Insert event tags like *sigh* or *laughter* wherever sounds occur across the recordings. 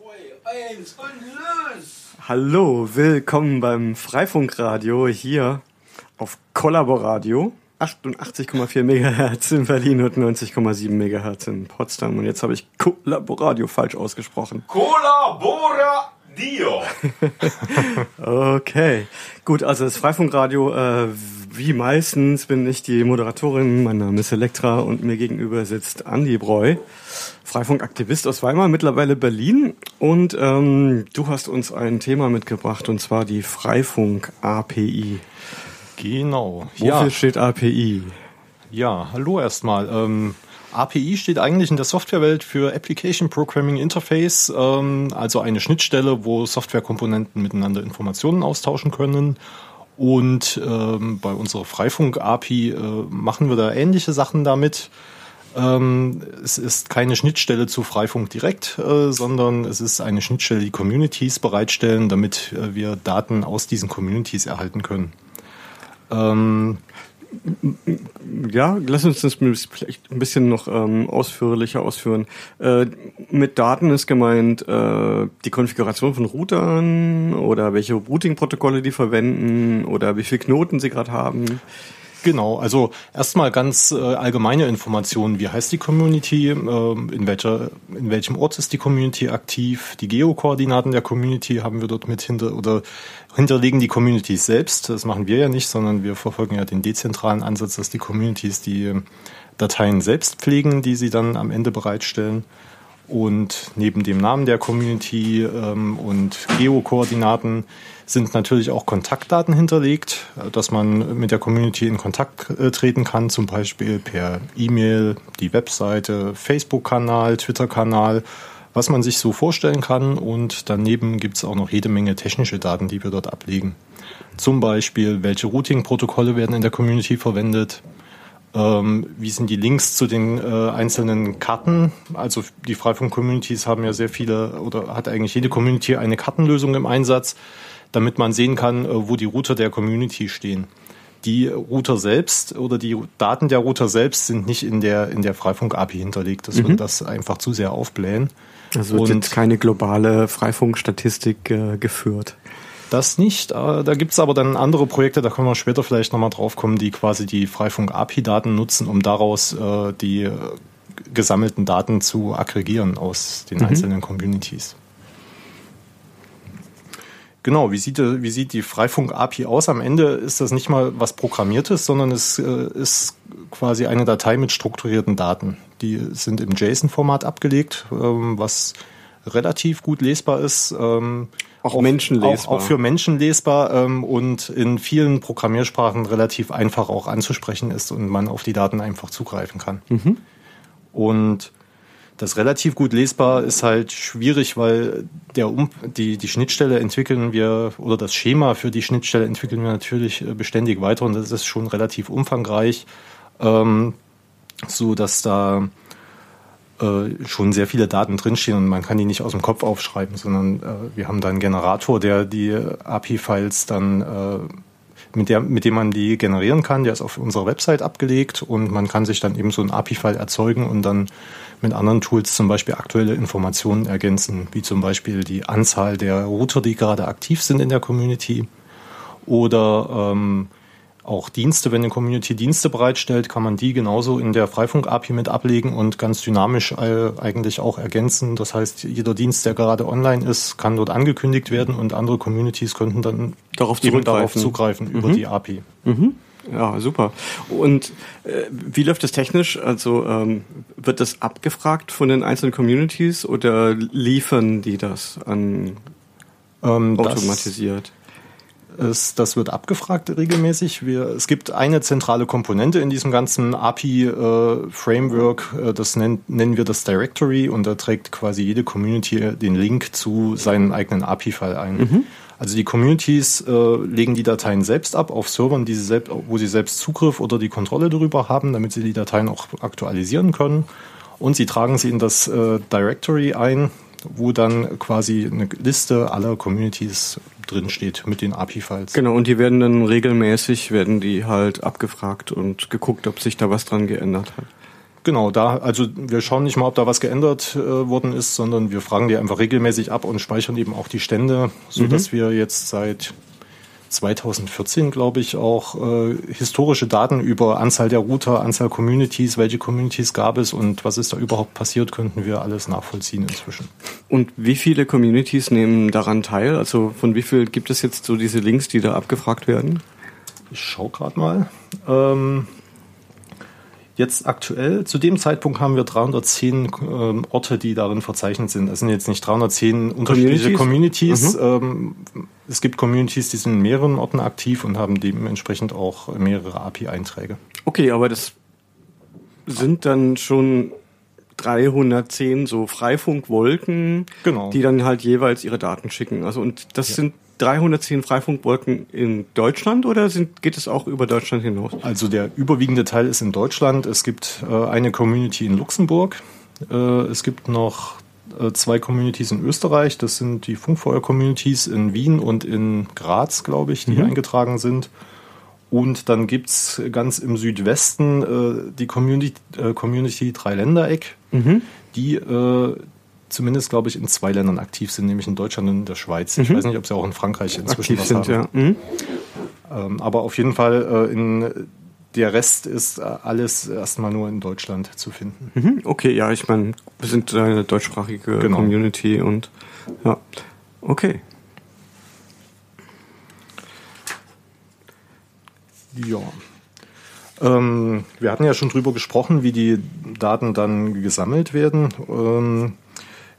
zwei, eins und los! Hallo, willkommen beim Freifunkradio hier auf Kollaboradio. 88,4 MHz in Berlin und 90,7 MHz in Potsdam. Und jetzt habe ich Kollaboradio falsch ausgesprochen. Kollaboradio! *laughs* okay, gut, also das Freifunkradio, äh, wie meistens bin ich die Moderatorin. Mein Name ist Elektra und mir gegenüber sitzt Andi Breu, Freifunkaktivist aus Weimar, mittlerweile Berlin. Und ähm, du hast uns ein Thema mitgebracht und zwar die Freifunk-API. Genau. Wofür ja. steht API? Ja, hallo erstmal. Ähm, API steht eigentlich in der Softwarewelt für Application Programming Interface, ähm, also eine Schnittstelle, wo Softwarekomponenten miteinander Informationen austauschen können. Und ähm, bei unserer Freifunk-API äh, machen wir da ähnliche Sachen damit. Ähm, es ist keine Schnittstelle zu Freifunk direkt, äh, sondern es ist eine Schnittstelle, die Communities bereitstellen, damit äh, wir Daten aus diesen Communities erhalten können. Ähm, Ja, lass uns das vielleicht ein bisschen noch ähm, ausführlicher ausführen. Äh, mit Daten ist gemeint äh, die Konfiguration von Routern oder welche Routing-Protokolle die verwenden oder wie viele Knoten sie gerade haben. Genau, also erstmal ganz äh, allgemeine Informationen. Wie heißt die Community? Ähm, in, welcher, in welchem Ort ist die Community aktiv? Die Geokoordinaten der Community haben wir dort mit hinter oder hinterlegen die Communities selbst. Das machen wir ja nicht, sondern wir verfolgen ja den dezentralen Ansatz, dass die Communities die Dateien selbst pflegen, die sie dann am Ende bereitstellen. Und neben dem Namen der Community ähm, und Geokoordinaten sind natürlich auch Kontaktdaten hinterlegt, dass man mit der Community in Kontakt äh, treten kann, zum Beispiel per E-Mail, die Webseite, Facebook-Kanal, Twitter-Kanal, was man sich so vorstellen kann. Und daneben gibt es auch noch jede Menge technische Daten, die wir dort ablegen. Zum Beispiel, welche Routing-Protokolle werden in der Community verwendet, ähm, wie sind die Links zu den äh, einzelnen Karten? Also die Freifunk-Communities haben ja sehr viele oder hat eigentlich jede Community eine Kartenlösung im Einsatz, damit man sehen kann, äh, wo die Router der Community stehen. Die Router selbst oder die Daten der Router selbst sind nicht in der in der Freifunk-API hinterlegt. Das Mhm. würde das einfach zu sehr aufblähen. Also wird jetzt keine globale Freifunkstatistik äh, geführt. Das nicht. Äh, Da gibt's aber dann andere Projekte, da können wir später vielleicht nochmal drauf kommen, die quasi die Freifunk-API-Daten nutzen, um daraus äh, die äh, gesammelten Daten zu aggregieren aus den einzelnen Communities. Genau, wie sieht, wie sieht die Freifunk-API aus? Am Ende ist das nicht mal was Programmiertes, sondern es äh, ist quasi eine Datei mit strukturierten Daten. Die sind im JSON-Format abgelegt, ähm, was relativ gut lesbar ist. ähm, Auch menschenlesbar. Auch, auch für Menschen lesbar ähm, und in vielen Programmiersprachen relativ einfach auch anzusprechen ist und man auf die Daten einfach zugreifen kann. Und das relativ gut lesbar ist halt schwierig, weil der um die, die Schnittstelle entwickeln wir oder das Schema für die Schnittstelle entwickeln wir natürlich äh, beständig weiter und das ist schon relativ umfangreich, ähm, so dass da äh, schon sehr viele Daten drinstehen und man kann die nicht aus dem Kopf aufschreiben, sondern äh, wir haben da einen Generator, der die API-Files dann äh, mit, der, mit dem man die generieren kann. Der ist auf unserer Website abgelegt und man kann sich dann eben so ein API-File erzeugen und dann mit anderen Tools zum Beispiel aktuelle Informationen ergänzen, wie zum Beispiel die Anzahl der Router, die gerade aktiv sind in der Community oder ähm, auch Dienste, wenn eine Community Dienste bereitstellt, kann man die genauso in der Freifunk-API mit ablegen und ganz dynamisch äh, eigentlich auch ergänzen. Das heißt, jeder Dienst, der gerade online ist, kann dort angekündigt werden und andere Communities könnten dann Darauf eben darauf zugreifen über die API. Ja, super. Und äh, wie läuft das technisch? Also ähm, wird das abgefragt von den einzelnen Communities oder liefern die das an Ähm, das- Es, das wird abgefragt regelmäßig. Wir, es gibt eine zentrale Komponente in diesem ganzen API-Framework, äh, das nennt, nennen wir das Directory und da trägt quasi jede Community den Link zu seinem eigenen API-File ein. Also die Communities äh, legen die Dateien selbst ab auf Servern, die sie selbst, wo sie selbst Zugriff oder die Kontrolle darüber haben, damit sie die Dateien auch aktualisieren können. Und sie tragen sie in das äh, Directory ein, wo dann quasi eine Liste aller Communities drinsteht mit den API-Files. Genau, und die werden dann regelmäßig, werden die halt abgefragt und geguckt, ob sich da was dran geändert hat. Genau, da, also wir schauen nicht mal, ob da was geändert äh, worden ist, sondern wir fragen die einfach regelmäßig ab und speichern eben auch die Stände, so dass wir jetzt seit 2014, glaube ich, auch äh, historische Daten über Anzahl der Router, Anzahl Communities, welche Communities gab es und was ist da überhaupt passiert, könnten wir alles nachvollziehen inzwischen. Und wie viele Communities nehmen daran teil? Also von wie viel gibt es jetzt so diese Links, die da abgefragt werden? Ich schaue gerade mal. Ähm, Jetzt aktuell, zu dem Zeitpunkt haben wir 310 ähm, Orte, die darin verzeichnet sind. Das sind jetzt nicht 310 unterschiedliche Communities. Ähm, es gibt Communities, die sind in mehreren Orten aktiv und haben dementsprechend auch mehrere API-Einträge. Okay, aber das sind dann schon 310 so Freifunkwolken, Genau. die dann halt jeweils ihre Daten schicken. Also und das sind 310 Freifunkwolken in Deutschland oder sind, geht es auch über Deutschland hinaus? Also der überwiegende Teil ist in Deutschland. Es gibt äh, eine Community in Luxemburg. Äh, es gibt noch äh, zwei Communities in Österreich. Das sind die Funkfeuer-Communities in Wien und in Graz, glaube ich, die eingetragen sind. Und dann gibt's ganz im Südwesten äh, die Community, äh, Community Dreiländereck, die äh, zumindest, glaube ich, in zwei Ländern aktiv sind, nämlich in Deutschland und in der Schweiz. Ich weiß nicht, ob sie auch in Frankreich inzwischen Aktiv was sind, haben. ja. Mhm. Ähm, aber auf jeden Fall äh, in der Rest ist äh, alles erstmal nur in Deutschland zu finden. Mhm. Okay, ja, ich meine, wir sind eine deutschsprachige Genau. Community und ja, okay. Ja. Ähm, wir hatten ja schon drüber gesprochen, wie die Daten dann gesammelt werden. Ähm,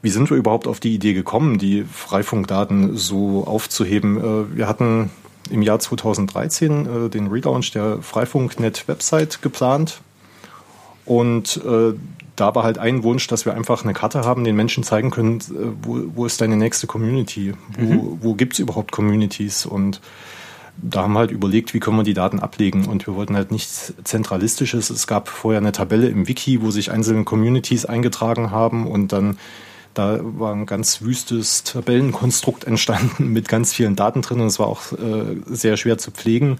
wie sind wir überhaupt auf die Idee gekommen, die Freifunkdaten so aufzuheben? Äh, wir hatten im Jahr 2013 äh, den Relaunch der Freifunk.net-Website geplant. Und äh, da war halt ein Wunsch, dass wir einfach eine Karte haben, den Menschen zeigen können, wo, wo ist deine nächste Community? Wo, wo gibt es überhaupt Communities? Und da haben wir halt überlegt, wie können wir die Daten ablegen. Und wir wollten halt nichts Zentralistisches. Es gab vorher eine Tabelle im Wiki, wo sich einzelne Communities eingetragen haben und dann da war ein ganz wüstes Tabellenkonstrukt entstanden mit ganz vielen Daten drin und es war auch äh, sehr schwer zu pflegen.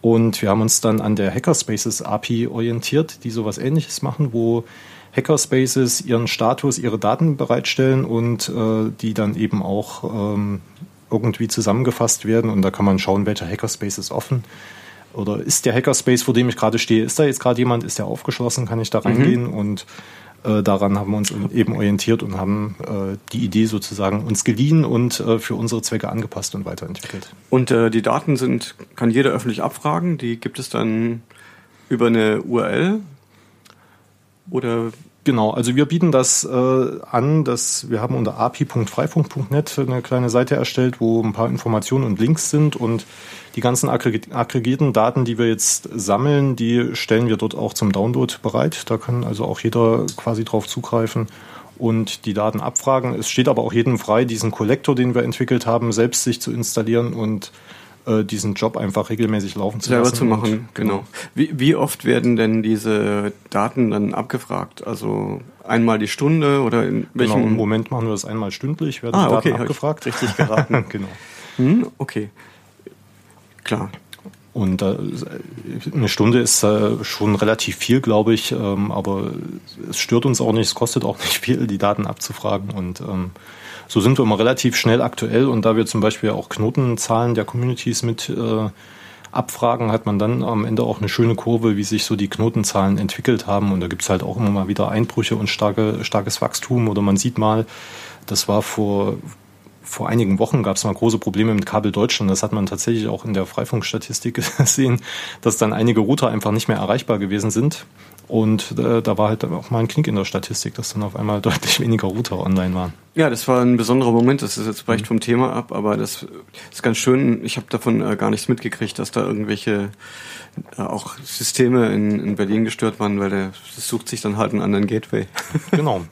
Und wir haben uns dann an der Hackerspaces API orientiert, die sowas ähnliches machen, wo Hackerspaces ihren Status, ihre Daten bereitstellen und äh, die dann eben auch ähm, irgendwie zusammengefasst werden. Und da kann man schauen, welcher Hackerspace ist offen. Oder ist der Hackerspace, vor dem ich gerade stehe, ist da jetzt gerade jemand, ist der aufgeschlossen, kann ich da reingehen? Und äh, daran haben wir uns eben orientiert und haben äh, die Idee sozusagen uns geliehen und äh, für unsere Zwecke angepasst und weiterentwickelt. Und äh, die Daten sind, kann jeder öffentlich abfragen, die gibt es dann über eine URL oder Genau, also wir bieten das äh, an, dass wir haben unter api.freifunk.net eine kleine Seite erstellt, wo ein paar Informationen und Links sind und die ganzen aggregierten Daten, die wir jetzt sammeln, die stellen wir dort auch zum Download bereit. Da kann also auch jeder quasi drauf zugreifen und die Daten abfragen. Es steht aber auch jedem frei, diesen Kollektor, den wir entwickelt haben, selbst sich zu installieren und äh, diesen Job einfach regelmäßig laufen zu selber lassen. zu machen, Und, genau. Wie, wie oft werden denn diese Daten dann abgefragt? Also einmal die Stunde oder in Genau, im welchem Moment machen wir das einmal stündlich, werden Ah, die Daten okay, abgefragt. richtig geraten. *laughs* genau. Hm, okay. Klar. Und äh, eine Stunde ist äh, schon relativ viel, glaube ich, ähm, aber es stört uns auch nicht, es kostet auch nicht viel, die Daten abzufragen. Und ähm, so sind wir immer relativ schnell aktuell. Und da wir zum Beispiel auch Knotenzahlen der Communities mit äh, abfragen, hat man dann am Ende auch eine schöne Kurve, wie sich so die Knotenzahlen entwickelt haben. Und da gibt's halt auch immer mal wieder Einbrüche und starke, starkes Wachstum. Oder man sieht mal, das war vor vor einigen Wochen gab es mal große Probleme mit Kabel Deutschland. Das hat man tatsächlich auch in der Freifunkstatistik *laughs* gesehen, dass dann einige Router einfach nicht mehr erreichbar gewesen sind. Und äh, da war halt auch mal ein Knick in der Statistik, dass dann auf einmal *laughs* deutlich weniger Router online waren. Ja, das war ein besonderer Moment. Das ist jetzt vielleicht vom Thema ab, aber das ist ganz schön. Ich habe davon äh, gar nichts mitgekriegt, dass da irgendwelche äh, auch Systeme in, in Berlin gestört waren, weil der das sucht sich dann halt einen anderen Gateway. *laughs* Genau.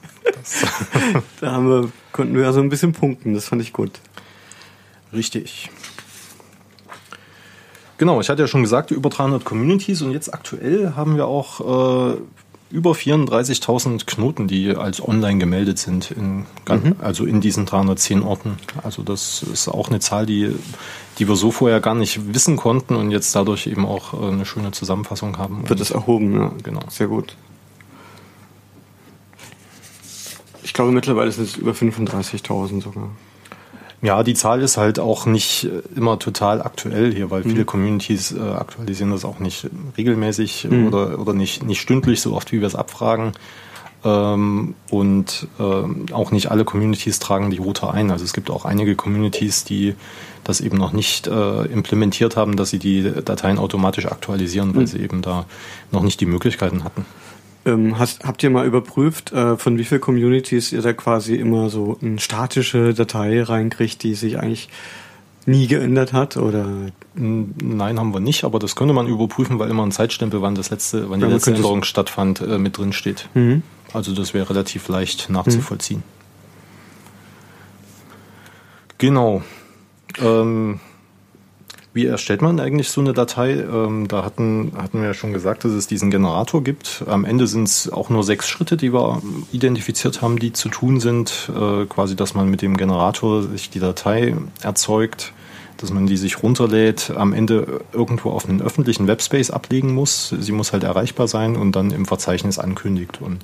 *laughs* da haben wir, konnten wir ja so ein bisschen punkten. Das fand ich gut. Richtig. Genau, ich hatte ja schon gesagt, über 300 Communities und jetzt aktuell haben wir auch äh, über 34.000 Knoten, die als online gemeldet sind, in, also in diesen 310 Orten. Also das ist auch eine Zahl, die, die wir so vorher gar nicht wissen konnten und jetzt dadurch eben auch äh, eine schöne Zusammenfassung haben. Wird es erhoben, ja. Genau. Sehr gut. glaube, mittlerweile sind es über 35.000 sogar. Ja, die Zahl ist halt auch nicht äh, immer total aktuell hier, weil viele Communities äh, aktualisieren das auch nicht regelmäßig Mhm. oder, oder nicht, nicht stündlich, so oft wie wir es abfragen. Ähm, und ähm, auch nicht alle Communities tragen die Router ein. Also es gibt auch einige Communities, die das eben noch nicht äh, implementiert haben, dass sie die Dateien automatisch aktualisieren, weil sie eben da noch nicht die Möglichkeiten hatten. Ähm, hast, habt ihr mal überprüft, äh, von wie vielen Communities ihr da quasi immer so eine statische Datei reinkriegt, die sich eigentlich nie geändert hat? Oder Nein, haben wir nicht, aber das könnte man überprüfen, weil immer ein Zeitstempel, wann das letzte, wann die Ja, letzte Änderung stattfand, äh, mit drin steht. Mhm. Also das wäre relativ leicht nachzuvollziehen. Genau. Ähm, wie erstellt man eigentlich so eine Datei? Ähm, da hatten, hatten wir ja schon gesagt, dass es diesen Generator gibt. Am Ende sind es auch nur sechs Schritte, die wir identifiziert haben, die zu tun sind. Äh, quasi, dass man mit dem Generator sich die Datei erzeugt, dass man die sich runterlädt, am Ende irgendwo auf einen öffentlichen Webspace ablegen muss. Sie muss halt erreichbar sein und dann im Verzeichnis ankündigt. Und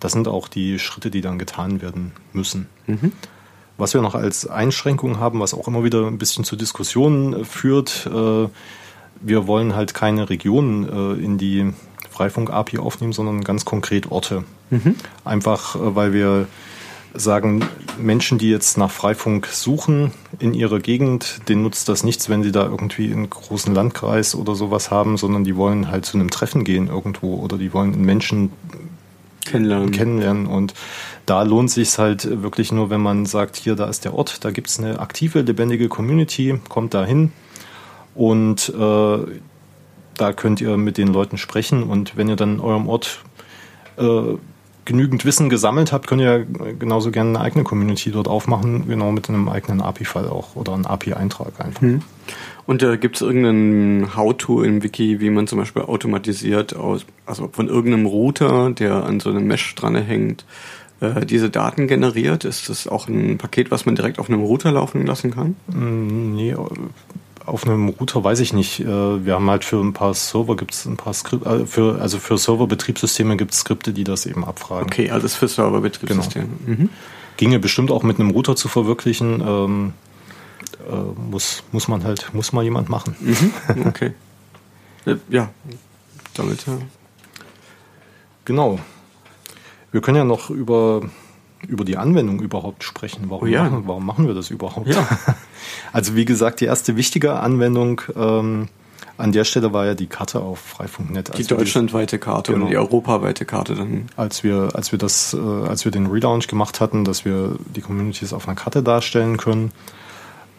das sind auch die Schritte, die dann getan werden müssen. Was wir noch als Einschränkung haben, was auch immer wieder ein bisschen zu Diskussionen äh, führt, äh, wir wollen halt keine Regionen äh, in die Freifunk-API aufnehmen, sondern ganz konkret Orte. Einfach, äh, weil wir sagen, Menschen, die jetzt nach Freifunk suchen in ihrer Gegend, denen nutzt das nichts, wenn sie da irgendwie einen großen Landkreis oder sowas haben, sondern die wollen halt zu einem Treffen gehen irgendwo oder die wollen einen Menschen kennenlernen? kennenlernen. Und da lohnt sich halt wirklich nur, wenn man sagt, hier, da ist der Ort, da gibt's eine aktive, lebendige Community, kommt da hin und äh, da könnt ihr mit den Leuten sprechen und wenn ihr dann in eurem Ort äh, genügend Wissen gesammelt habt, könnt ihr genauso gerne eine eigene Community dort aufmachen, genau mit einem eigenen API-Fall auch oder einem API-Eintrag einfach. Und äh, gibt es irgendein How-To im Wiki, wie man zum Beispiel automatisiert aus, also von irgendeinem Router, der an so einem Mesh dran hängt, äh, diese Daten generiert? Ist das auch ein Paket, was man direkt auf einem Router laufen lassen kann? Mm, Nee, auf einem Router weiß ich nicht. Äh, Wir haben halt für ein paar Server gibt es ein paar Skripte, für, also für Serverbetriebssysteme gibt es Skripte, die das eben abfragen. Okay, also ist für Serverbetriebssysteme. Mhm. Ginge bestimmt auch mit einem Router zu verwirklichen. Ähm, äh, muss, muss man halt, muss mal jemand machen. Mhm. Okay. *laughs* Äh, Ja, damit ja. Genau. Wir können ja noch über, über die Anwendung überhaupt sprechen. Warum, Oh ja. machen, warum machen wir das überhaupt? Ja. *laughs* Also wie gesagt, die erste wichtige Anwendung ähm, an der Stelle war ja die Karte auf Freifunk.net. Die deutschlandweite Karte Genau. und die europaweite Karte dann. als wir, als wir das, äh, als wir den Relaunch gemacht hatten, dass wir die Communities auf einer Karte darstellen können.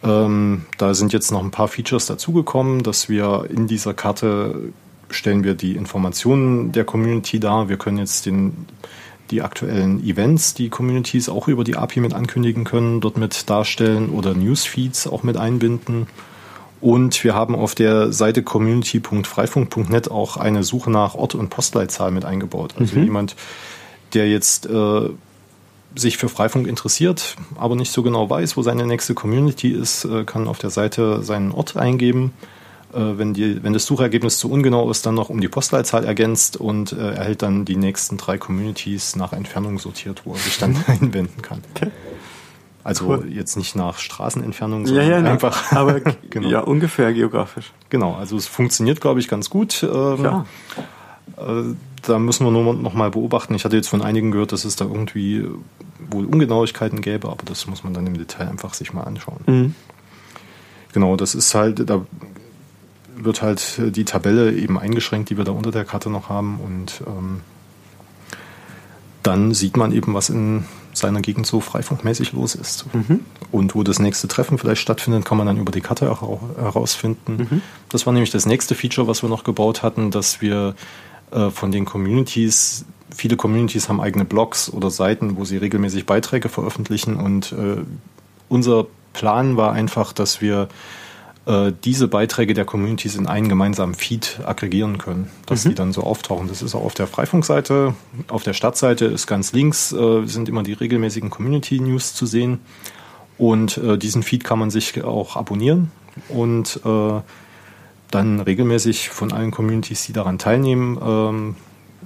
Ähm, da sind jetzt noch ein paar Features dazugekommen, dass wir in dieser Karte stellen wir die Informationen der Community dar. Wir können jetzt den, die aktuellen Events, die Communities auch über die API mit ankündigen können, dort mit darstellen oder Newsfeeds auch mit einbinden. Und wir haben auf der Seite community.freifunk.net auch eine Suche nach Ort und Postleitzahl mit eingebaut. Also jemand, der jetzt äh, sich für Freifunk interessiert, aber nicht so genau weiß, wo seine nächste Community ist, äh, kann auf der Seite seinen Ort eingeben. Äh, wenn, die, wenn das Suchergebnis zu ungenau ist, dann noch um die Postleitzahl ergänzt und äh, erhält dann die nächsten drei Communities nach Entfernung sortiert, wo er sich dann einwenden kann. Also Cool. jetzt nicht nach Straßenentfernung, Ja, sondern ja, na, einfach. *laughs* aber *laughs* Genau. ja, ungefähr geografisch. Genau, also es funktioniert, glaube ich, ganz gut. Ähm, Ja. äh, da müssen wir nur noch mal beobachten. Ich hatte jetzt von einigen gehört, dass es da irgendwie wohl Ungenauigkeiten gäbe, aber das muss man dann im Detail einfach sich mal anschauen. Mhm. Genau, das ist halt, da wird halt die Tabelle eben eingeschränkt, die wir da unter der Karte noch haben und ähm, dann sieht man eben, was in seiner Gegend so freifunkmäßig los ist. Und wo das nächste Treffen vielleicht stattfindet, kann man dann über die Karte hera- herausfinden. Das war nämlich das nächste Feature, was wir noch gebaut hatten, dass wir äh, von den Communities, viele Communities haben eigene Blogs oder Seiten, wo sie regelmäßig Beiträge veröffentlichen und äh, unser Plan war einfach, dass wir äh, diese Beiträge der Communities in einen gemeinsamen Feed aggregieren können, dass die dann so auftauchen. Das ist auch auf der Freifunkseite, auf der Stadtseite ist ganz links, äh, sind immer die regelmäßigen Community-News zu sehen. Und äh, diesen Feed kann man sich auch abonnieren und äh, dann regelmäßig von allen Communities, die daran teilnehmen, ähm,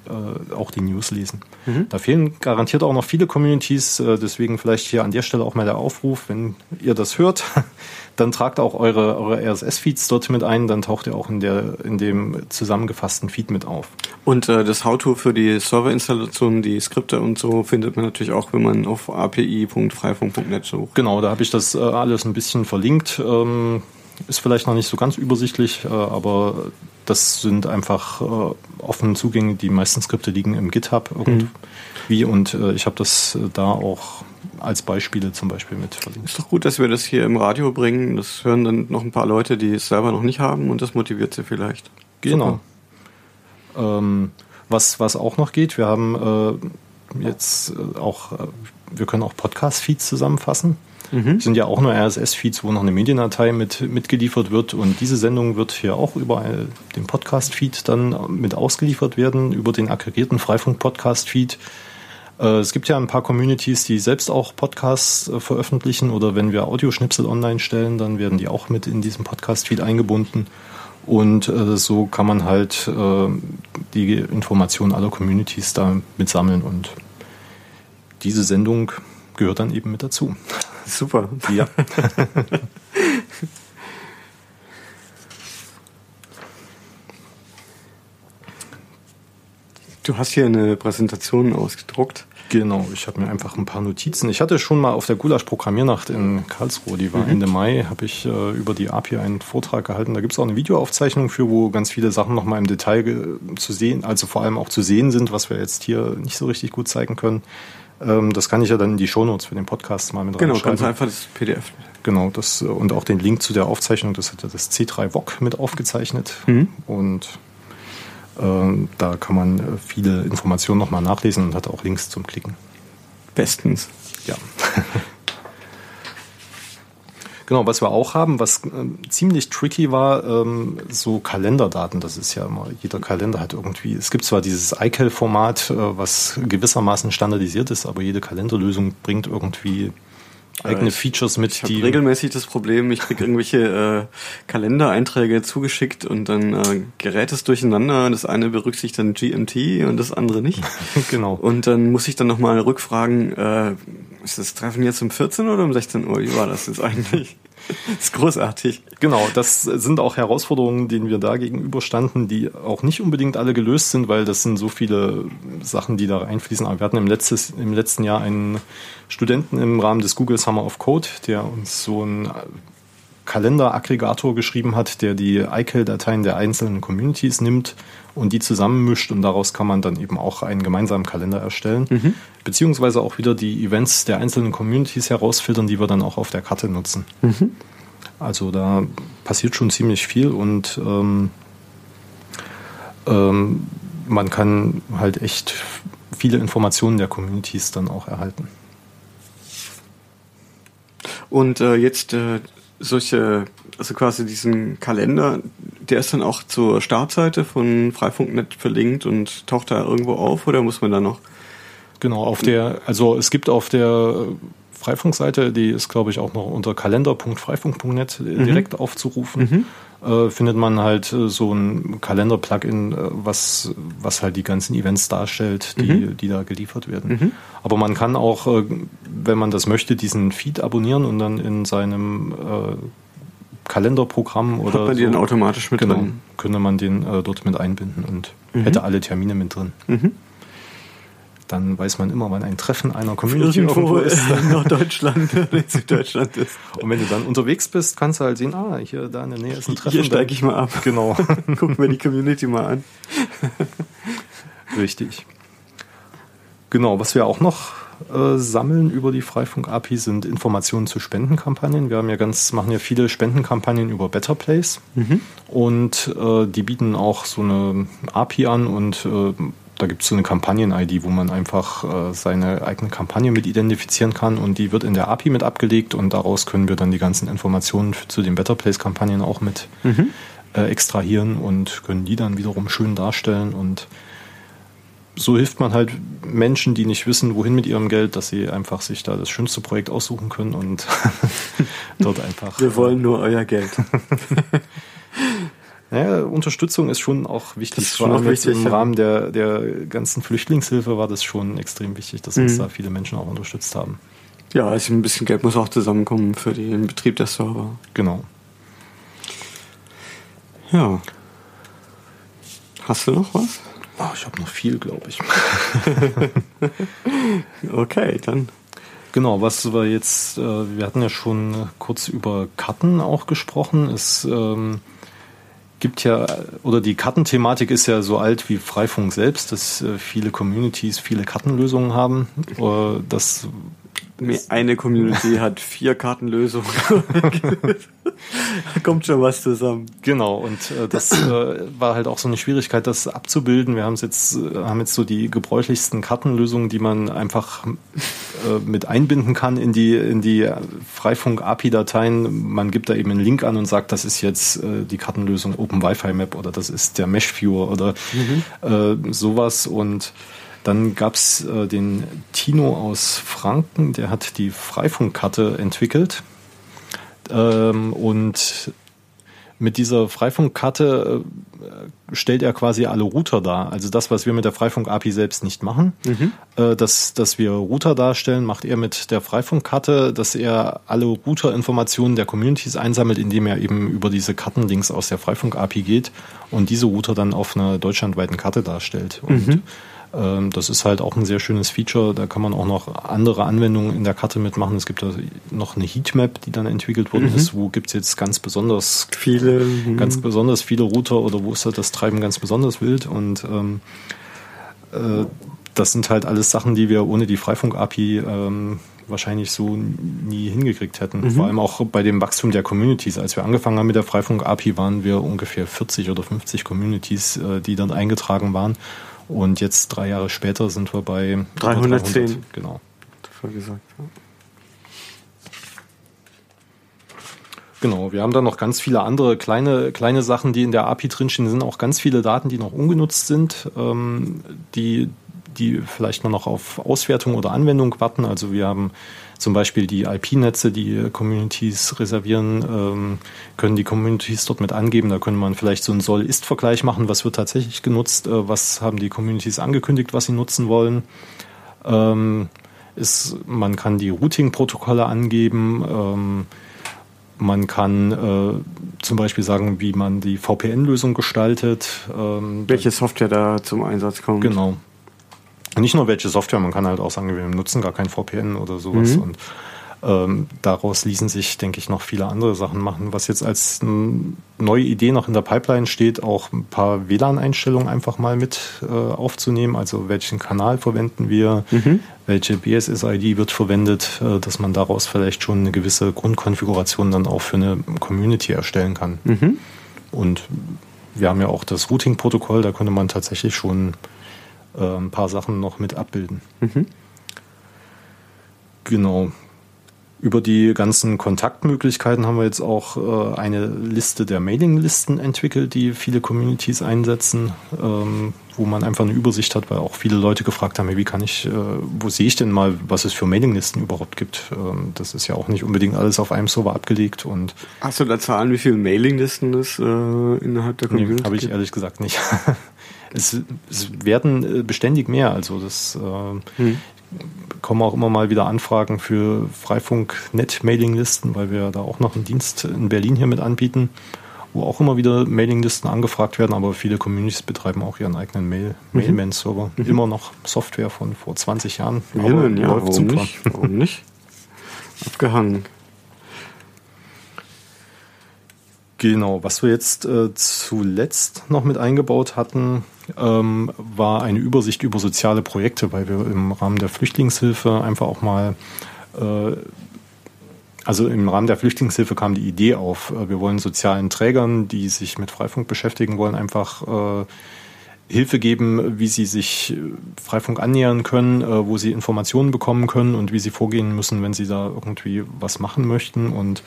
äh, auch die News lesen. Mhm. Da fehlen garantiert auch noch viele Communities, äh, deswegen vielleicht hier an der Stelle auch mal der Aufruf, wenn ihr das hört, *laughs* dann tragt auch eure, eure RSS-Feeds dort mit ein, dann taucht ihr auch in, der, in dem zusammengefassten Feed mit auf. Und äh, das How-To für die Serverinstallation, die Skripte und so findet man natürlich auch, wenn man auf api.freifunk.net sucht. Genau, da habe ich das äh, alles ein bisschen verlinkt. Ähm, ist vielleicht noch nicht so ganz übersichtlich, äh, aber das sind einfach äh, offene Zugänge. Die meisten Skripte liegen im GitHub irgendwie mhm. und äh, ich habe das äh, da auch als Beispiele zum Beispiel mit verlinkt. Ist doch gut, dass wir das hier im Radio bringen. Das hören dann noch ein paar Leute, die es selber noch nicht haben und das motiviert sie vielleicht. Genau. Ähm, was, was auch noch geht, wir haben äh, jetzt äh, auch, äh, wir können auch Podcast-Feeds zusammenfassen. Mhm. Sind ja auch nur RSS-Feeds, wo noch eine Mediendatei mit, mitgeliefert wird. Und diese Sendung wird hier auch über den Podcast-Feed dann mit ausgeliefert werden, über den aggregierten Freifunk-Podcast-Feed. Äh, es gibt ja ein paar Communities, die selbst auch Podcasts äh, veröffentlichen oder wenn wir Audioschnipsel online stellen, dann werden die auch mit in diesen Podcast-Feed eingebunden. Und äh, so kann man halt äh, die Informationen aller Communities da mit sammeln und diese Sendung gehört dann eben mit dazu. Super. Ja. *laughs* du hast hier eine Präsentation ausgedruckt. Genau, ich habe mir einfach ein paar Notizen. Ich hatte schon mal auf der Gulasch Programmiernacht in Karlsruhe, die war mhm. Ende Mai, habe ich äh, über die API einen Vortrag gehalten. Da gibt es auch eine Videoaufzeichnung für, wo ganz viele Sachen nochmal im Detail zu sehen, also vor allem auch zu sehen sind, was wir jetzt hier nicht so richtig gut zeigen können. Ähm, das kann ich ja dann in die Shownotes für den Podcast mal mit genau, reinschreiben. Genau, ganz einfach das PDF. Genau, das und auch den Link zu der Aufzeichnung, das hat ja das C3 VOG mit aufgezeichnet. Mhm. Und äh, da kann man äh, viele Informationen nochmal nachlesen und hat auch Links zum Klicken. Bestens. Ja. *laughs* Genau, was wir auch haben, was äh, ziemlich tricky war, ähm, so Kalenderdaten. Das ist ja immer, jeder Kalender hat irgendwie, es gibt zwar dieses iCal-Format, äh, was gewissermaßen standardisiert ist, aber jede Kalenderlösung bringt irgendwie eigene Features mit. Ich habe regelmäßig das Problem, ich kriege irgendwelche äh, Kalendereinträge zugeschickt und dann äh, gerät es durcheinander. Das eine berücksichtigt dann GMT und das andere nicht. *laughs* genau. Und dann muss ich dann nochmal rückfragen, äh, ist das Treffen jetzt um 14 oder um 16 Uhr? Wie war das jetzt eigentlich? Das *laughs* ist großartig. Genau, das sind auch Herausforderungen, denen wir da gegenüberstanden, die auch nicht unbedingt alle gelöst sind, weil das sind so viele Sachen, die da reinfließen. Aber wir hatten im, letztes, im letzten Jahr einen Studenten im Rahmen des Google Summer of Code, der uns so einen Kalenderaggregator geschrieben hat, der die iCal-Dateien der einzelnen Communities nimmt und die zusammenmischt und daraus kann man dann eben auch einen gemeinsamen Kalender erstellen, mhm. beziehungsweise auch wieder die Events der einzelnen Communities herausfiltern, die wir dann auch auf der Karte nutzen. Mhm. Also da passiert schon ziemlich viel und ähm, ähm, man kann halt echt viele Informationen der Communities dann auch erhalten. Und äh, jetzt äh, solche, also quasi diesen Kalender, der ist dann auch zur Startseite von Freifunk.net verlinkt und taucht da irgendwo auf oder muss man da noch? Genau, auf der, also es gibt auf der Freifunkseite, die ist glaube ich auch noch unter kalender.freifunk.net mhm. direkt aufzurufen. Mhm äh, findet man halt äh, so ein Kalender-Plugin, äh, was, was halt die ganzen Events darstellt, die, mhm. die da geliefert werden. Mhm. Aber man kann auch, wenn man das möchte, diesen Feed abonnieren und dann in seinem Kalenderprogramm oder. Hat man so, den automatisch mit genau, drin? Könnte man den dort mit einbinden und mhm. hätte alle Termine mit drin. Dann weiß man immer, wann ein Treffen einer Community irgendwo, irgendwo ist. *laughs* Nach Deutschland oder Süddeutschland ist. Und wenn du dann unterwegs bist, kannst du halt sehen, ah, hier da in der Nähe ist ein Treffen. Hier steige ich mal ab. Genau. *laughs* Gucken wir die Community mal an. *laughs* Richtig. Genau, was wir auch noch äh, sammeln über die Freifunk-API sind Informationen zu Spendenkampagnen. Wir haben ja ganz, machen ja viele Spendenkampagnen über Better Place mhm. und äh, die bieten auch so eine API an und äh, da gibt es so eine Kampagnen-ID, wo man einfach äh, seine eigene Kampagne mit identifizieren kann und die wird in der API mit abgelegt und daraus können wir dann die ganzen Informationen zu den Better Place-Kampagnen auch mit mhm. äh, extrahieren und können die dann wiederum schön darstellen und so hilft man halt Menschen, die nicht wissen, wohin mit ihrem Geld, dass sie einfach sich da das schönste Projekt aussuchen können und *laughs* dort einfach. Wir wollen nur euer Geld. *laughs* Ja, Unterstützung ist schon auch wichtig. Das ist schon auch wichtig, Im ja. Rahmen der, der ganzen Flüchtlingshilfe war das schon extrem wichtig, dass uns Mhm. da viele Menschen auch unterstützt haben. Ja, also ein bisschen Geld muss auch zusammenkommen für den Betrieb der Server. Genau. Ja. Hast du noch was? Oh, ich habe noch viel, glaube ich. *laughs* Okay, dann. Genau, was wir jetzt, äh, wir hatten ja schon kurz über Karten auch gesprochen. Es ähm, gibt ja, oder die Kartenthematik ist ja so alt wie Freifunk selbst, dass äh, viele Communities viele Kartenlösungen haben. Äh, das Eine Community hat vier Kartenlösungen. *laughs* *laughs* da *laughs* kommt schon was zusammen. Genau, und äh, das äh, war halt auch so eine Schwierigkeit, das abzubilden. Wir haben jetzt, äh, haben jetzt so die gebräuchlichsten Kartenlösungen, die man einfach äh, mit einbinden kann in die, in die Freifunk-API-Dateien. Man gibt da eben einen Link an und sagt, das ist jetzt äh, die Kartenlösung Open Wi-Fi Map oder das ist der Mesh Viewer oder äh, sowas. Und dann gab's äh, den Tino aus Franken, der hat die Freifunkkarte entwickelt. Ähm, und mit dieser Freifunkkarte äh, stellt er quasi alle Router dar. Also das, was wir mit der Freifunk-API selbst nicht machen. Äh, dass, dass wir Router darstellen, macht er mit der Freifunkkarte, dass er alle Router-Informationen der Communities einsammelt, indem er eben über diese Kartenlinks aus der Freifunk-API geht und diese Router dann auf einer deutschlandweiten Karte darstellt. Und ähm, das ist halt auch ein sehr schönes Feature. Da kann man auch noch andere Anwendungen in der Karte mitmachen. Es gibt da noch eine Heatmap, die dann entwickelt worden ist. Wo gibt's jetzt ganz besonders Viele. hm, ganz besonders viele Router oder wo ist halt das Treiben ganz besonders wild und ähm, äh, das sind halt alles Sachen, die wir ohne die Freifunk-API ähm, wahrscheinlich so nie hingekriegt hätten. Vor allem auch bei dem Wachstum der Communities. Als wir angefangen haben mit der Freifunk-API, waren wir ungefähr 40 oder 50 Communities, äh, die dann eingetragen waren. Und jetzt drei Jahre später sind wir bei über 310. Genau. voll gesagt. ja. Genau, wir haben da noch ganz viele andere kleine, kleine Sachen, die in der API drinstehen. Sind auch ganz viele Daten, die noch ungenutzt sind, ähm, die, die vielleicht mal noch auf Auswertung oder Anwendung warten. Also wir haben zum Beispiel die IP-Netze, die Communities reservieren, ähm, können die Communities dort mit angeben. Da könnte man vielleicht so einen Soll-Ist-Vergleich machen. Was wird tatsächlich genutzt? Äh, was haben die Communities angekündigt, was sie nutzen wollen? Ähm, ist, man kann die Routing-Protokolle angeben. Ähm, man kann äh, zum Beispiel sagen, wie man die VPN-Lösung gestaltet. Ähm, Welche Software da zum Einsatz kommt. Genau. Nicht nur welche Software, man kann halt auch sagen, wir nutzen gar kein VPN oder sowas. Mhm. Und ähm, daraus ließen sich, denke ich, noch viele andere Sachen machen. Was jetzt als neue Idee noch in der Pipeline steht, auch ein paar WLAN-Einstellungen einfach mal mit äh, aufzunehmen. Also welchen Kanal verwenden wir, Mhm. welche BSS-ID wird verwendet, äh, dass man daraus vielleicht schon eine gewisse Grundkonfiguration dann auch für eine Community erstellen kann. Mhm. Und wir haben ja auch das Routing-Protokoll, da könnte man tatsächlich schon äh, ein paar Sachen noch mit abbilden. Mhm. Genau. Über die ganzen Kontaktmöglichkeiten haben wir jetzt auch äh, eine Liste der Mailinglisten entwickelt, die viele Communities einsetzen, ähm, wo man einfach eine Übersicht hat, weil auch viele Leute gefragt haben, wie kann ich, äh, wo sehe ich denn mal, was es für Mailinglisten überhaupt gibt. Ähm, das ist ja auch nicht unbedingt alles auf einem Server abgelegt und Hast du da Zahlen, wie viele Mailinglisten es äh, innerhalb der nee, Community habe ich ehrlich gesagt nicht. *laughs* es, es werden äh, beständig mehr, also das äh, Hm. kommen auch immer mal wieder Anfragen für Freifunk-Net-Mailinglisten, weil wir da auch noch einen Dienst in Berlin hier mit anbieten, wo auch immer wieder Mailinglisten angefragt werden, aber viele Communities betreiben auch ihren eigenen Mail, Mhm. Mailman-Server. Immer noch Software von vor 20 Jahren. Willen, ja, läuft warum super. nicht? Warum nicht? Abgehangen. Genau, was wir jetzt äh, zuletzt noch mit eingebaut hatten, ähm, war eine Übersicht über soziale Projekte, weil wir im Rahmen der Flüchtlingshilfe einfach auch mal, äh, also im Rahmen der Flüchtlingshilfe kam die Idee auf, äh, wir wollen sozialen Trägern, die sich mit Freifunk beschäftigen wollen, einfach äh, Hilfe geben, wie sie sich äh, Freifunk annähern können, äh, wo sie Informationen bekommen können und wie sie vorgehen müssen, wenn sie da irgendwie was machen möchten. Und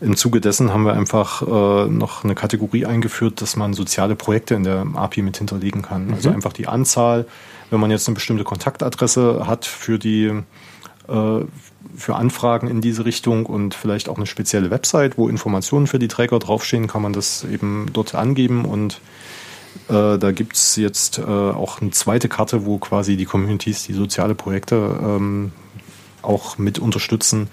im Zuge dessen haben wir einfach äh, noch eine Kategorie eingeführt, dass man soziale Projekte in der API mit hinterlegen kann. Also einfach die Anzahl, wenn man jetzt eine bestimmte Kontaktadresse hat für die äh, für Anfragen in diese Richtung und vielleicht auch eine spezielle Website, wo Informationen für die Träger draufstehen, kann man das eben dort angeben und äh, da gibt's jetzt äh, auch eine zweite Karte, wo quasi die Communities, die soziale Projekte ähm, auch mit unterstützen,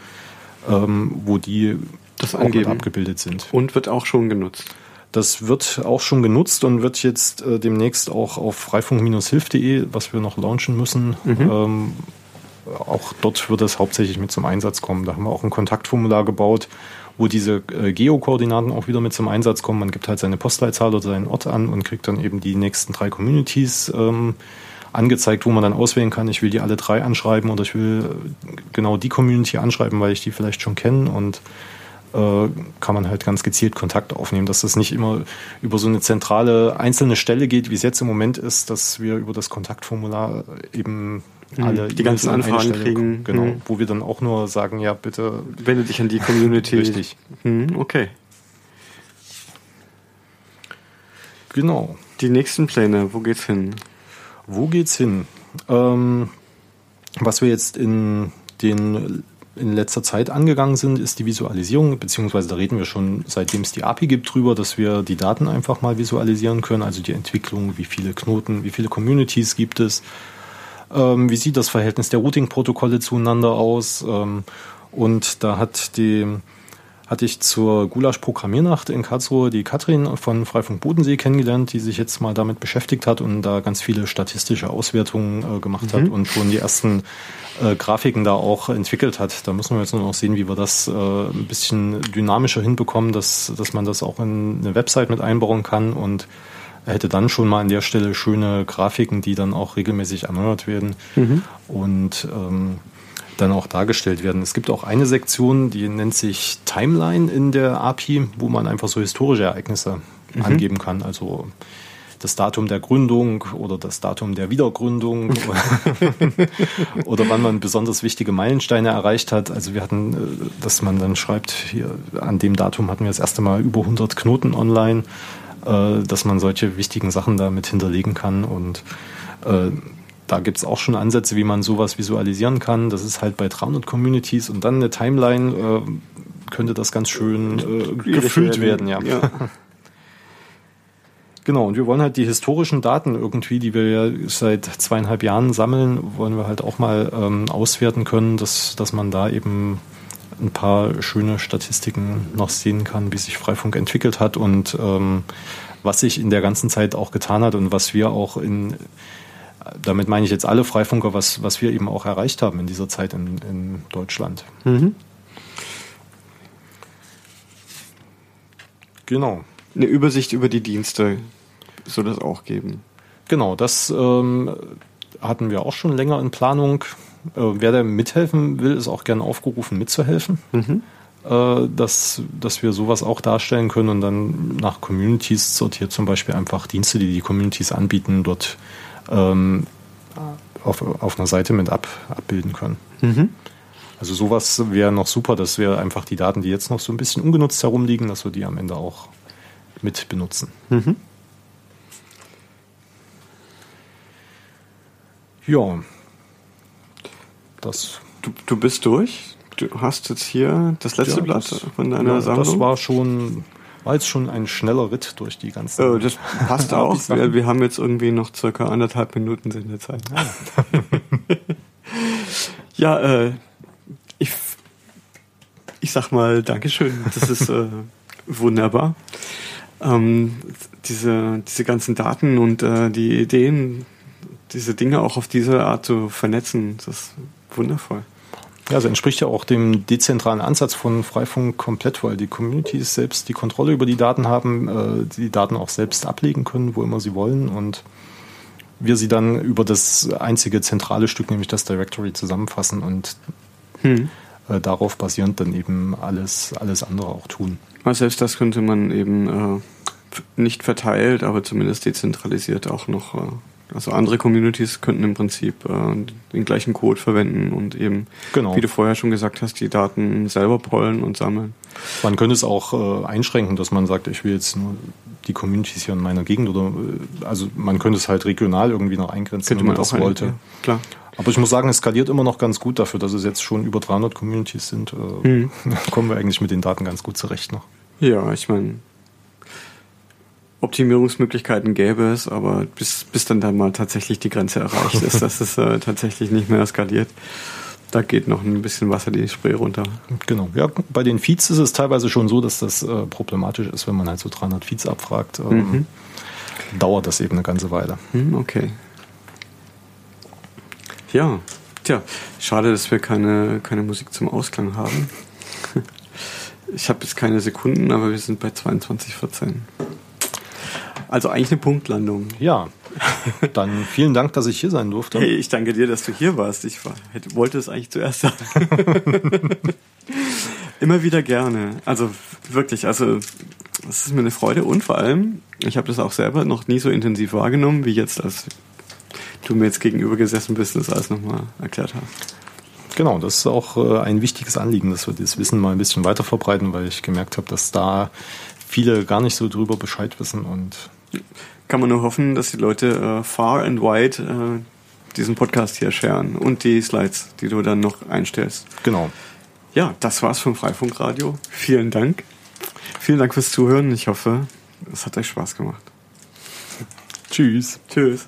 ähm, wo die Das angeben. abgebildet sind. Und wird auch schon genutzt. Das wird auch schon genutzt und wird jetzt äh, demnächst auch auf freifunk-hilf.de, was wir noch launchen müssen, ähm, auch dort wird es hauptsächlich mit zum Einsatz kommen. Da haben wir auch ein Kontaktformular gebaut, wo diese äh, Geokoordinaten auch wieder mit zum Einsatz kommen. Man gibt halt seine Postleitzahl oder seinen Ort an und kriegt dann eben die nächsten drei Communities ähm, angezeigt, wo man dann auswählen kann, ich will die alle drei anschreiben oder ich will äh, genau die Community anschreiben, weil ich die vielleicht schon kenne und äh, kann man halt ganz gezielt Kontakt aufnehmen, dass das nicht immer über so eine zentrale einzelne Stelle geht, wie es jetzt im Moment ist, dass wir über das Kontaktformular eben alle die ganzen Anfragen kriegen. Genau, Mhm. wo wir dann auch nur sagen, ja, bitte. Wende dich an die Community. Richtig. Hm, okay. Genau. Die nächsten Pläne, wo geht's hin? Wo geht's hin? Ähm, was wir jetzt in den in letzter Zeit angegangen sind, ist die Visualisierung, beziehungsweise da reden wir schon, seitdem es die API gibt, drüber, dass wir die Daten einfach mal visualisieren können, also die Entwicklung, wie viele Knoten, wie viele Communities gibt es, ähm, wie sieht das Verhältnis der Routing-Protokolle zueinander aus. Ähm, und da hat die, hatte ich zur Gulasch-Programmiernacht in Karlsruhe die Katrin von Freifunk Bodensee kennengelernt, die sich jetzt mal damit beschäftigt hat und da ganz viele statistische Auswertungen äh, gemacht hat und schon die ersten äh, Grafiken da auch entwickelt hat. Da müssen wir jetzt nur noch sehen, wie wir das äh, ein bisschen dynamischer hinbekommen, dass, dass man das auch in eine Website mit einbauen kann und er hätte dann schon mal an der Stelle schöne Grafiken, die dann auch regelmäßig erneuert werden und ähm, dann auch dargestellt werden. Es gibt auch eine Sektion, die nennt sich Timeline in der API, wo man einfach so historische Ereignisse angeben kann. Also das Datum der Gründung oder das Datum der Wiedergründung *laughs* oder wann man besonders wichtige Meilensteine erreicht hat. Also wir hatten, äh, dass man dann schreibt, hier an dem Datum hatten wir das erste Mal über 100 Knoten online, äh, dass man solche wichtigen Sachen damit hinterlegen kann und äh, da gibt es auch schon Ansätze, wie man sowas visualisieren kann. Das ist halt bei 300 Communities und dann eine Timeline äh, könnte das ganz schön äh, gefüllt werden. Ja. ja. *laughs* Genau, und wir wollen halt die historischen Daten irgendwie, die wir ja seit zweieinhalb Jahren sammeln, wollen wir halt auch mal ähm, auswerten können, dass, dass man da eben ein paar schöne Statistiken noch sehen kann, wie sich Freifunk entwickelt hat und ähm, was sich in der ganzen Zeit auch getan hat und was wir auch in, damit meine ich jetzt alle Freifunker, was, was wir eben auch erreicht haben in dieser Zeit in, in Deutschland. Mhm. Genau. Eine Übersicht über die Dienste soll das auch geben. Genau, das ähm, hatten wir auch schon länger in Planung. Äh, wer da mithelfen will, ist auch gerne aufgerufen, mitzuhelfen. Äh, dass, dass wir sowas auch darstellen können und dann nach Communities sortiert zum Beispiel einfach Dienste, die die Communities anbieten, dort ähm, auf, auf einer Seite mit ab, abbilden können. Also sowas wäre noch super, das wäre einfach die Daten, die jetzt noch so ein bisschen ungenutzt herumliegen, dass wir die am Ende auch mit benutzen. Ja, das, Du, du bist durch? Du hast jetzt hier das letzte ja, Blatt das, von deiner ja, Sammlung? das war schon, war jetzt schon ein schneller Ritt durch die ganzen. Äh, das passt *laughs* auch. Wir, wir haben jetzt irgendwie noch circa anderthalb Minuten Sendezeit. *laughs* ja, äh, ich, ich sag mal Dankeschön. Das ist äh, wunderbar. Ähm, diese, diese ganzen Daten und äh, die Ideen, diese Dinge auch auf diese Art zu vernetzen, das wundervoll. Ja, also entspricht ja auch dem dezentralen Ansatz von Freifunk komplett, weil die Communities selbst die Kontrolle über die Daten haben, äh, die Daten auch selbst ablegen können, wo immer sie wollen und wir sie dann über das einzige zentrale Stück, nämlich das Directory, zusammenfassen und Hm. äh, darauf basierend dann eben alles, alles andere auch tun. Selbst das könnte man eben äh, nicht verteilt, aber zumindest dezentralisiert auch noch. Äh, also andere Communities könnten im Prinzip äh, den gleichen Code verwenden und eben, Genau. wie du vorher schon gesagt hast, die Daten selber pollen und sammeln. Man könnte es auch äh, einschränken, dass man sagt, ich will jetzt nur die Communities hier in meiner Gegend oder äh, also man könnte es halt regional irgendwie noch eingrenzen, Könnte wenn man man das auch wollte. ja, klar. Aber ich muss sagen, es skaliert immer noch ganz gut dafür, dass es jetzt schon über 300 Communities sind. Äh, Mhm. *laughs* Kommen wir eigentlich mit den Daten ganz gut zurecht noch. Ja, ich meine, Optimierungsmöglichkeiten gäbe es, aber bis, bis dann dann mal tatsächlich die Grenze erreicht ist, dass es äh, tatsächlich nicht mehr skaliert, da geht noch ein bisschen Wasser die Spree runter. Genau. Ja, bei den Feeds ist es teilweise schon so, dass das äh, problematisch ist, wenn man halt so 300 Feeds abfragt. Ähm, Dauert das eben eine ganze Weile. Hm, okay. Ja, tja, schade, dass wir keine, keine Musik zum Ausklang haben. *laughs* Ich habe jetzt keine Sekunden, aber wir sind bei 22,14. Also eigentlich eine Punktlandung. Ja, dann vielen Dank, dass ich hier sein durfte. Hey, ich danke dir, dass du hier warst. Ich war, hätte, wollte es eigentlich zuerst sagen. *laughs* Immer wieder gerne. Also wirklich, also es ist mir eine Freude und vor allem, ich habe das auch selber noch nie so intensiv wahrgenommen, wie jetzt, als du mir jetzt gegenüber gesessen bist und das alles nochmal erklärt hast. Genau, das ist auch äh, ein wichtiges Anliegen, dass wir das Wissen mal ein bisschen weiter verbreiten, weil ich gemerkt habe, dass da viele gar nicht so drüber Bescheid wissen und Kann man nur hoffen, dass die Leute äh, far and wide äh, diesen Podcast hier sharen und die Slides, die du dann noch einstellst. genau. Ja, das war's vom Freifunkradio. Vielen Dank. Vielen Dank fürs Zuhören. Ich hoffe, es hat euch Spaß gemacht. Tschüss. Tschüss.